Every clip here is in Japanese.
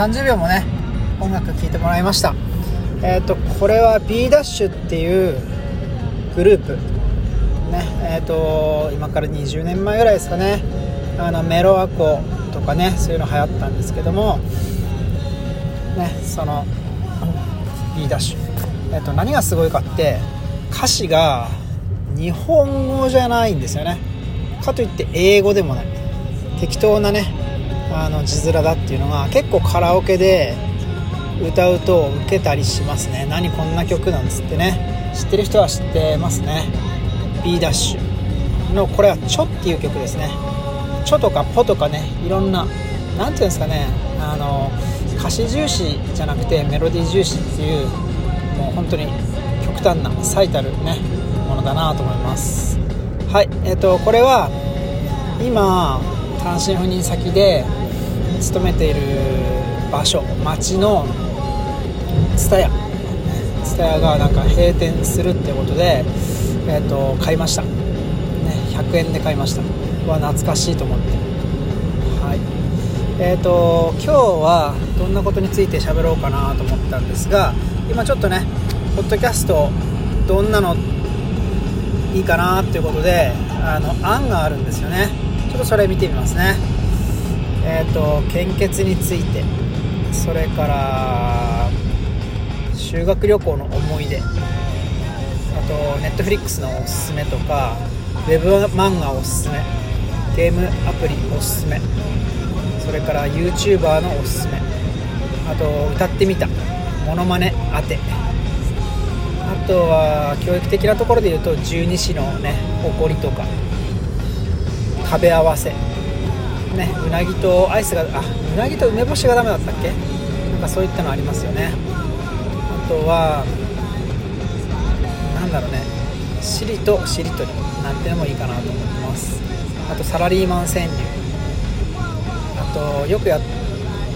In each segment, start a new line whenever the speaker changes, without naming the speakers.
30秒もね音楽聴いてもらいました。えっ、とこれは B ダッシュっていうグループ。ねえっ、と今から20年前ぐらいですかね。あのメロアコとかねそういうの流行ったんですけどもねその B ダッシュ。えっ、と何がすごいかって歌詞が日本語じゃないんですよね。かといって英語でもない。適当なねあの字面だっていうのが結構カラオケで歌うと受けたりしますね。何こんな曲なんつってね。知ってる人は知ってますね。B ダッシュのこれは「チョ」っていう曲ですね「チョ」とか「ポ」とかねいろんな何ていうんですかね。あの歌詞重視じゃなくてメロディー重視っていうもう本当に極端な最たるねものだなと思います。はい。えっ、とこれは今単身赴任先で勤めている場所町の TSUTAYA TSUTAYA がなんか閉店するってことで、えーと、買いました、ね、100円で買いました。は懐かしいと思って。はい。えーと今日はどんなことについて喋ろうかなと思ったんですが今ちょっとねポッドキャストどんなのいいかなっていうことであの案があるんですよね。ちょっとそれ見てみますね。えっ、ー、と献血について。それから修学旅行の思い出。あとネットフリックスのおすすめとかウェブ漫画おすすめ。ゲームアプリおすすめ。それから YouTuber のおすすめ。あと歌ってみた。モノマネ当て。あとは教育的なところで言うと十二支のね誇りとか。食べ合わせ。ねうなぎとアイスがあうなぎと梅干しがダメだったっけ？なんかそういったのありますよね。あとはなんだろうね。しりとしりとり。なんてのもいいかなと思ってます。あとサラリーマン川柳あとよくや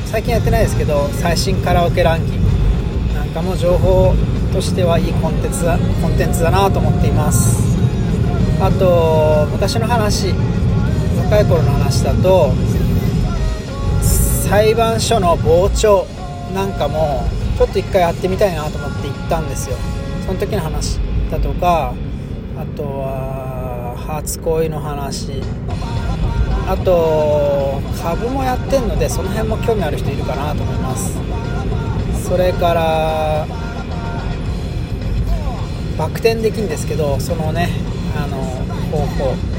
最近やってないですけど最新カラオケランキング。なんかも情報としてはいいコンテンツだコンテンツだなと思っています。あと昔の話。若い頃の話だと裁判所の傍聴なんかもちょっと一回やってみたいなと思って行ったんですよ。その時の話だとかあとは初恋の話。あと株もやってんのでその辺も興味ある人いるかなと思います。それからバク転できるんですけどそのねあの方法。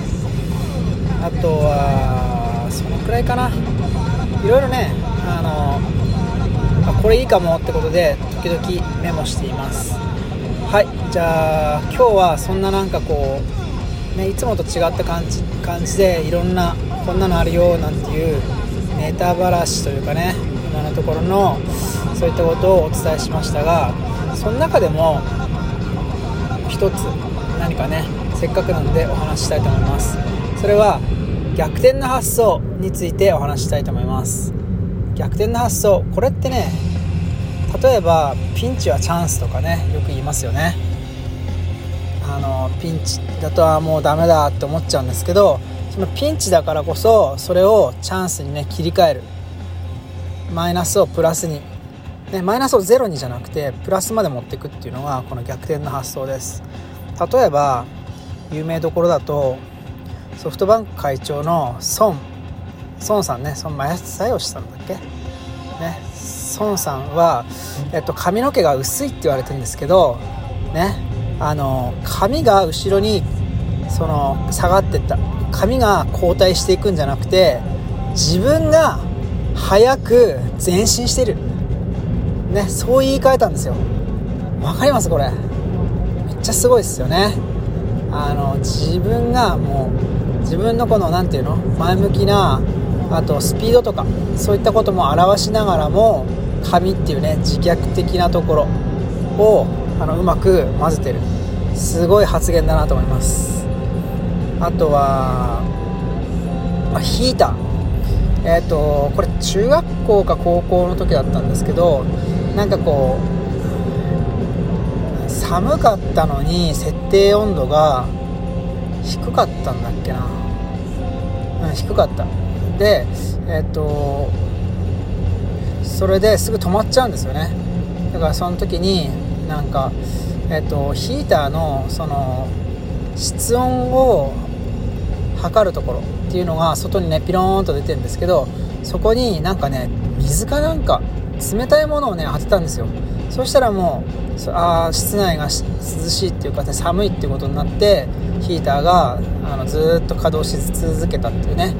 あとはそのくらいかな。いろいろねあのあこれいいかもってことで時々メモしています。はいじゃあ今日はそんななんかこう、ね、いつもと違った感じ感じでいろんなこんなのあるよなんていうネタばらしというかね今のところのそういったことをお伝えしましたがその中でも一つ何かねせっかくなのでお話ししたいと思います。それは逆転の発想についてお話したいと思います。逆転の発想これってね例えばピンチはチャンスとかねよく言いますよね。あのピンチだとはもうダメだって思っちゃうんですけどそのピンチだからこそそれをチャンスにね切り替える。マイナスをプラスに、ね、マイナスをゼロにじゃなくてプラスまで持っていくっていうのがこの逆転の発想です。例えば有名どころだとソフトバンク会長の孫。孫さんね孫正義さんだっけ？ね孫さんは、えっと、髪の毛が薄いって言われてるんですけどねあの髪が後ろにその下がってった。髪が後退していくんじゃなくて自分が早く前進してる。ねそう言い換えたんですよ。わかりますこれ？めっちゃすごいですよね。あの自分がもう自分のこの何て言うの前向きなあとスピードとかそういったことも表しながらも紙っていうね自虐的なところをあのうまく混ぜてる。すごい発言だなと思います。あとは、まあ、ヒーター。えっ、ー、とこれ中学校か高校の時だったんですけどなんかこう寒かったのに設定温度が低かったんだっけな、うん、低かった。でえっ、とそれですぐ止まっちゃうんですよね。だからその時になんか、えっと、ヒーターのその室温を測るところっていうのが外にねピローンと出てるんですけどそこになんかね水かなんか冷たいものをね当てたんですよ。そしたらもうあ室内が涼しいっていうか、ね、寒いっていうことになってヒーターがあのずっと稼働し続けたっていうね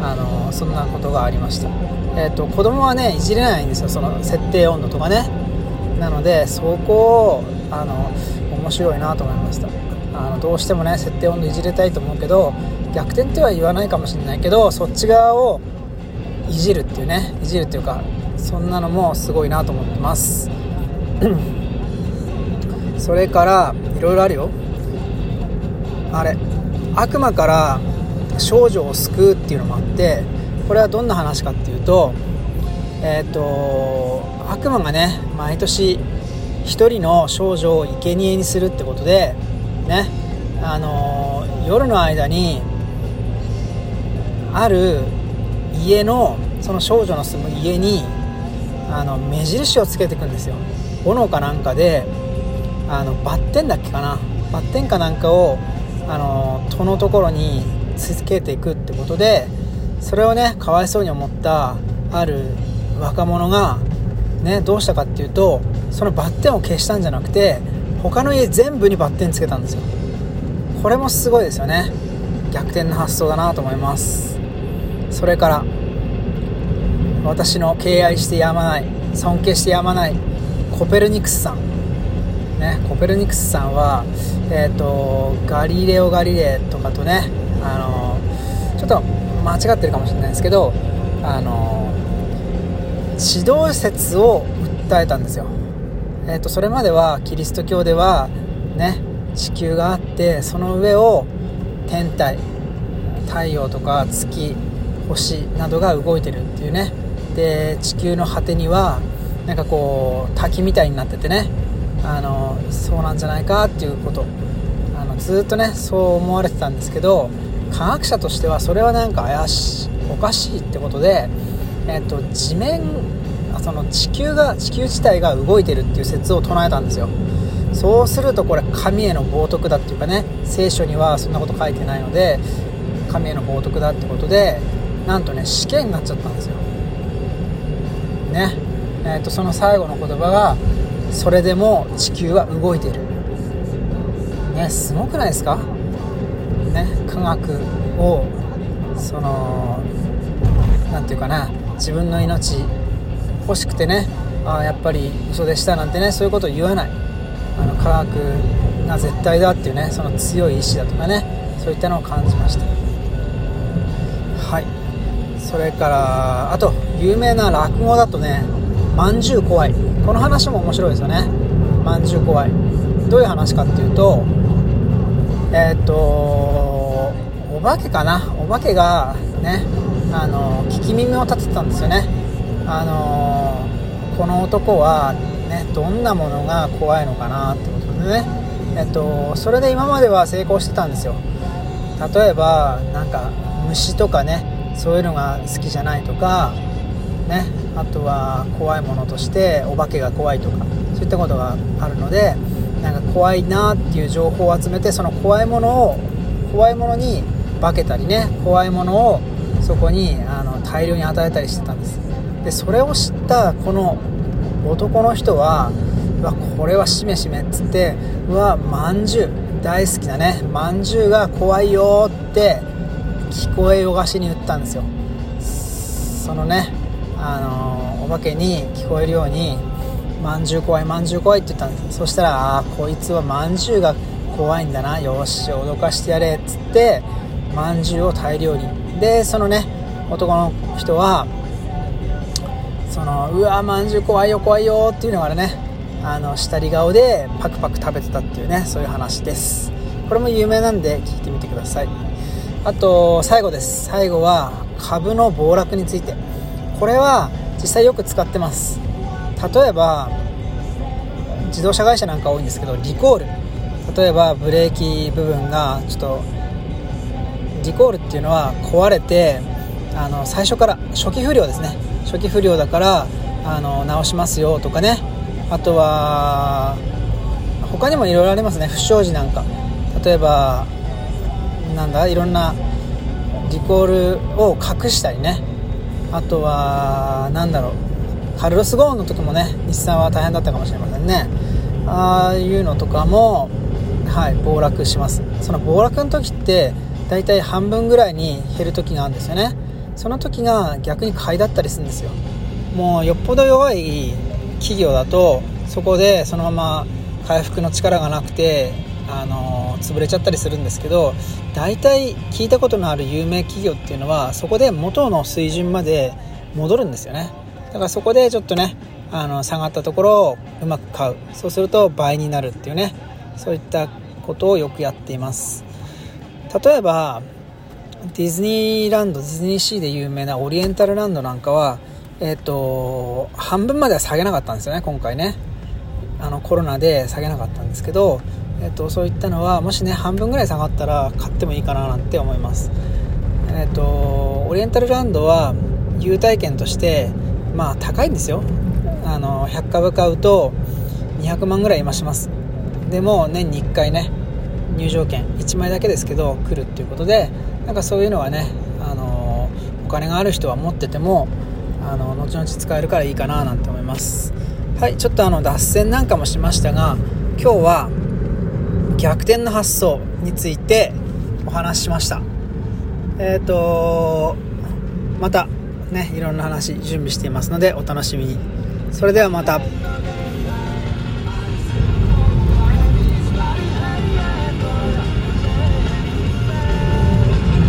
あのそんなことがありました、えーと、子供はねいじれないんですよその設定温度とかね。なのでそこをあの面白いなと思いました。あのどうしてもね設定温度いじれたいと思うけど逆転っては言わないかもしれないけどそっち側をいじるっていうねいじるっていうかそんなのもすごいなと思ってます。それからいろいろあるよ。あれ悪魔から少女を救うっていうのもあってこれはどんな話かっていうとえっ、ー、と悪魔がね毎年1人の少女を生贄にするってことでねあの夜の間にある家のその少女の住む家にあの目印をつけていくんですよ。斧かなんかであのバッテンだっけかな。バッテンかなんかをあの戸のところにつけていくってことでそれをねかわいそうに思ったある若者がねどうしたかっていうとそのバッテンを消したんじゃなくて他の家全部にバッテンつけたんですよ。これもすごいですよね。逆転の発想だなと思います。それから私の敬愛してやまない尊敬してやまないコペルニクスさん。ねコペルニクスさんはえ、ー、とガリレオ・ガリレイとかとねあのちょっと間違ってるかもしれないですけどあの指導説を訴えたんですよ、えーと、それまではキリスト教ではね地球があってその上を天体太陽とか月星などが動いてるっていうね。で地球の果てにはなんかこう滝みたいになっててね。あのそうなんじゃないかっていうこと。あのずっとねそう思われてたんですけど科学者としてはそれはなんか怪しいおかしいってことで、えーと、地面その地球が地球自体が動いてるっていう説を唱えたんですよ。そうするとこれ神への冒涜だっていうかね聖書にはそんなこと書いてないので神への冒涜だってことでなんとね試験になっちゃったんですよ。ね。えーと、とその最後の言葉が「それでも地球は動いてる」ねすごくないですか？ね科学をその何て言うかな自分の命欲しくてねあやっぱり嘘でしたなんてねそういうことを言わない。あの科学が絶対だっていうねその強い意志だとかねそういったのを感じました。はい。それからあと有名な落語だとねまんじゅう怖い。この話も面白いですよね。まんじゅう怖い。どういう話かっていうとえっ、とお化けかな。お化けがねあの聞き耳を立てたんですよね。あのこの男はねどんなものが怖いのかなってことでね。えっとそれで今までは成功してたんですよ。例えばなんか虫とかねそういうのが好きじゃないとかね。あとは怖いものとしてお化けが怖いとかそういったことがあるのでなんか怖いなっていう情報を集めてその怖いものを怖いものに化けたりね怖いものをそこにあの大量に与えたりしてたんです。でそれを知ったこの男の人はうわこれはしめしめっつってうわまんじゅう大好きなねまんじゅうが怖いよって聞こえよがしに言ったんですよ。そのねあのお化けに聞こえるようにまんじゅう怖いまんじゅう怖いって言ったんです。そしたらああこいつはまんじゅうが怖いんだなよし脅かしてやれっつってまんじゅうを大量に。でそのね男の人はそのうわまんじゅう怖いよ怖いよっていうのがね。あの下り顔でパクパク食べてたっていうねそういう話です。これも有名なんで聞いてみてください。あと最後です。最後は株の暴落について。これは実際よく使ってます。例えば自動車会社なんか多いんですけどリコール。例えばブレーキ部分がちょっとリコールっていうのは壊れてあの最初から初期不良ですね。初期不良だから、あの直しますよとかね。あとは他にもいろいろありますね。不祥事なんか。例えばなんだ？いろんなリコールを隠したりね。あとは何だろう。カルロス・ゴーンの時もね日産は大変だったかもしれませんね。ああいうのとかもはい暴落します。その暴落の時って大体半分ぐらいに減る時があるんですよね。その時が逆に買いだったりするんですよ。もうよっぽど弱い企業だとそこでそのまま回復の力がなくてあの潰れちゃったりするんですけど大体聞いたことのある有名企業っていうのはそこで元の水準まで戻るんですよね。だからそこでちょっとねあの下がったところをうまく買う。そうすると倍になるっていうねそういったことをよくやっています。例えばディズニーランドディズニーシーで有名なオリエンタルランドなんかはえっ、ー、と半分までは下げなかったんですよね今回ね。あのコロナで下げなかったんですけど、えーと、そういったのはもしね半分ぐらい下がったら買ってもいいかななんて思います。えっ、とオリエンタルランドは優待券としてまあ高いんですよ。あの100株買うと200万ぐらい今します。でも年に1回ね入場券1枚だけですけど来るっていうことでなんかそういうのはねあのお金がある人は持っててもあの後々使えるからいいかななんて思います。はいちょっとあの脱線なんかもしましたが今日は逆転の発想についてお話ししました。えっ、ー、とまたねいろんな話準備していますのでお楽しみに。それではまた。